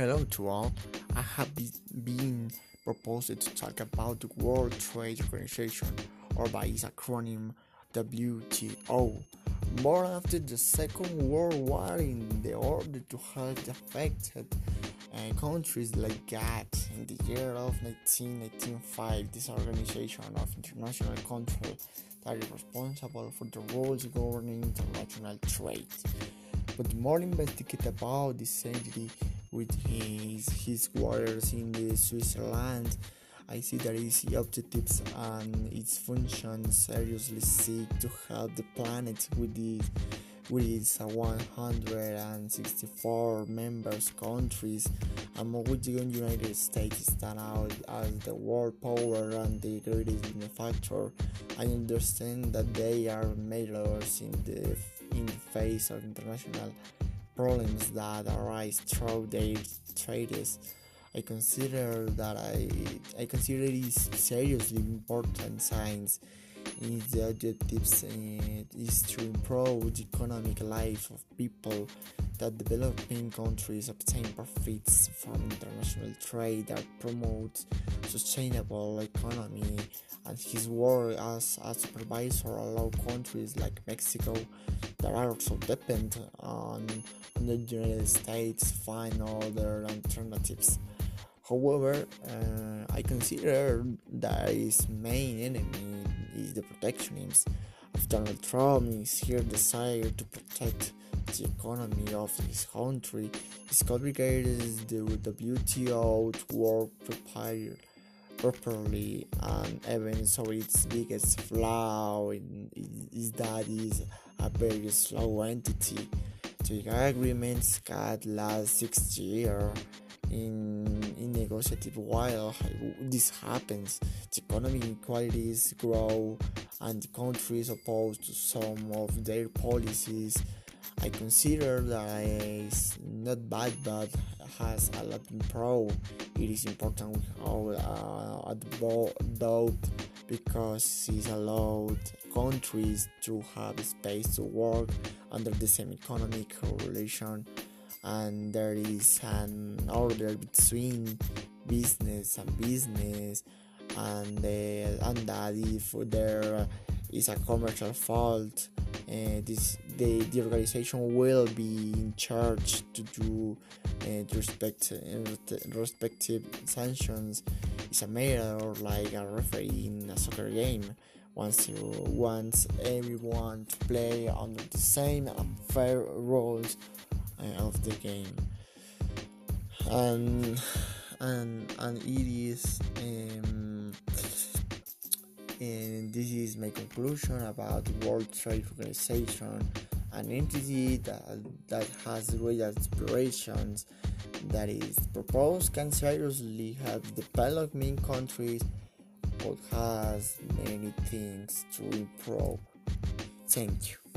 Hello to all. I have be- been proposed to talk about the World Trade Organization, or by its acronym WTO. Born after the Second World War in the order to help the affected uh, countries like that, in the year of 1995, this organization of international control that is responsible for the rules governing international trade. But more investigate about this entity with his, his waters in the Switzerland. I see that its objectives and its functions seriously seek to help the planet with its, with its 164 members countries, among which the United States stand out as the world power and the greatest benefactor. I understand that they are majors in the in the face of international problems that arise through their trades. I consider that I, I consider is seriously important science the objectives is to improve the economic life of people that developing countries obtain profits from international trade that promotes sustainable economy and his work as a supervisor allow countries like Mexico that are also dependent on, on the United States find other alternatives. However, uh, I consider that his main enemy is the protectionism of Donald Trump. Is here desire to protect the economy of his country. His complicated the WTO to work prepared properly and even so its biggest flaw is that is a very slow entity. The agreements got last six years in, in negotiative while this happens. The economic inequalities grow and the countries oppose to some of their policies. I consider that it's not bad but has a lot of pro. It is important how uh, adult because it allows countries to have space to work under the same economic relation and there is an order between business and business and uh, and that if there is a commercial fault uh, this the, the organization will be in charge to do uh, respect uh, respective sanctions. It's a matter like a referee in a soccer game once you wants everyone to play under the same and fair rules of the game and and and it is um, and this is my conclusion about World Trade Organization, an entity that, that has great aspirations that is proposed can seriously help developing countries but has many things to improve. Thank you.